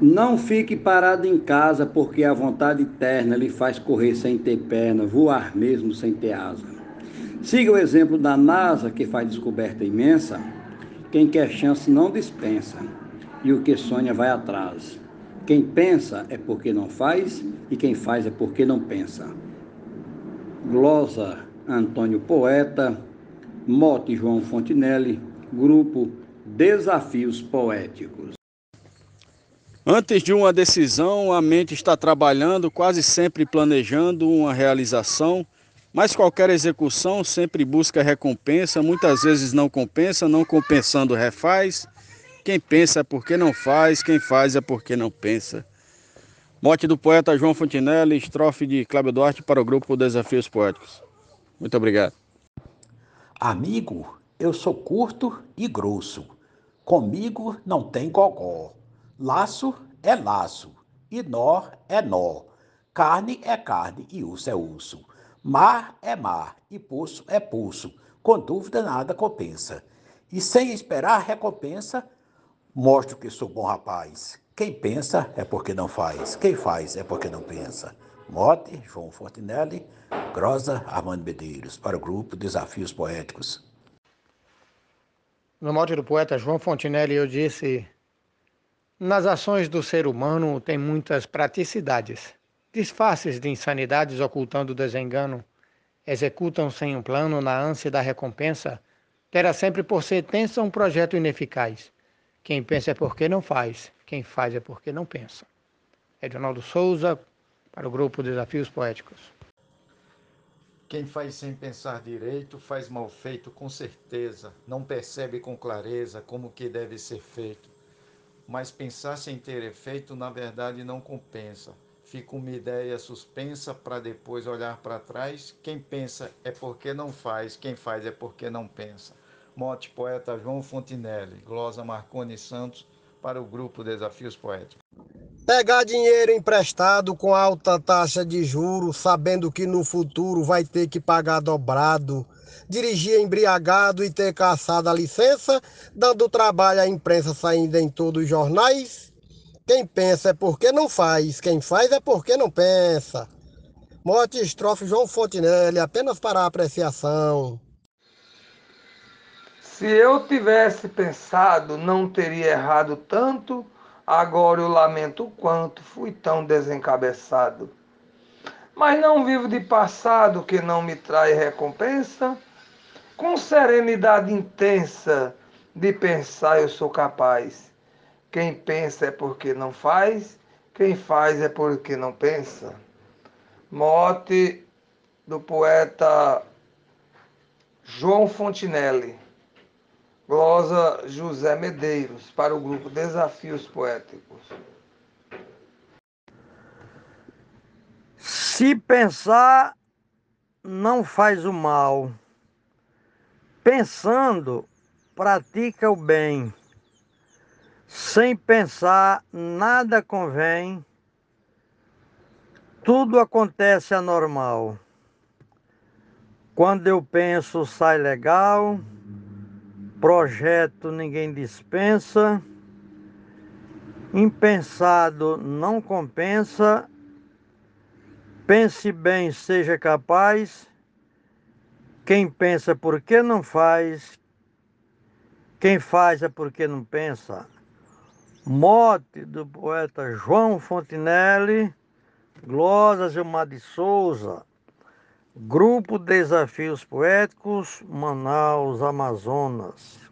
Não fique parado em casa, porque a vontade eterna lhe faz correr sem ter perna, voar mesmo sem ter asa. Siga o exemplo da NASA, que faz descoberta imensa. Quem quer chance não dispensa, e o que sonha vai atrás. Quem pensa é porque não faz, e quem faz é porque não pensa. Glosa Antônio Poeta, Mote João Fontinelli, Grupo Desafios Poéticos. Antes de uma decisão, a mente está trabalhando, quase sempre planejando uma realização, mas qualquer execução sempre busca recompensa, muitas vezes não compensa, não compensando refaz. Quem pensa é porque não faz, quem faz é porque não pensa. Mote do poeta João Fontinelli, estrofe de Cláudio Duarte para o grupo Desafios Poéticos. Muito obrigado. Amigo, eu sou curto e grosso. Comigo não tem gogó. Laço é laço, e nó é nó. Carne é carne e urso é urso. Mar é mar e pulso é pulso. Com dúvida nada compensa. E sem esperar recompensa, mostro que sou bom rapaz. Quem pensa é porque não faz. Quem faz é porque não pensa. Mote, João Fortinelli, Grosa, Armando Medeiros, para o grupo Desafios Poéticos. No mote do poeta João Fontinelli, eu disse nas ações do ser humano tem muitas praticidades. Disfarces de insanidades ocultando o desengano, executam sem um plano na ânsia da recompensa, terá sempre por sentença um projeto ineficaz. Quem pensa é porque não faz, quem faz é porque não pensa. Edinaldo Souza, para o grupo Desafios Poéticos. Quem faz sem pensar direito faz mal feito com certeza, não percebe com clareza como que deve ser feito mas pensar sem ter efeito, na verdade, não compensa. Fica uma ideia suspensa para depois olhar para trás. Quem pensa é porque não faz, quem faz é porque não pensa. Mote poeta João Fontinelli, glosa Marconi Santos, para o grupo Desafios Poéticos. Pegar dinheiro emprestado com alta taxa de juros, sabendo que no futuro vai ter que pagar dobrado dirigir embriagado e ter caçado a licença, dando trabalho à imprensa saindo em todos os jornais. Quem pensa é porque não faz, quem faz é porque não pensa. Morte estrofe João Fontinelli, apenas para apreciação. Se eu tivesse pensado, não teria errado tanto, agora eu lamento o quanto fui tão desencabeçado. Mas não vivo de passado que não me trai recompensa, com serenidade intensa de pensar eu sou capaz. Quem pensa é porque não faz, quem faz é porque não pensa. Mote do poeta João Fontinelli. Glosa José Medeiros, para o grupo Desafios Poéticos. Se pensar não faz o mal, Pensando, pratica o bem. Sem pensar, nada convém. Tudo acontece anormal. Quando eu penso, sai legal. Projeto ninguém dispensa. Impensado não compensa. Pense bem, seja capaz quem pensa por que não faz, quem faz é porque não pensa. Mote do poeta João Fontinelli, Glosa Gilmar de Souza, Grupo Desafios Poéticos, Manaus, Amazonas.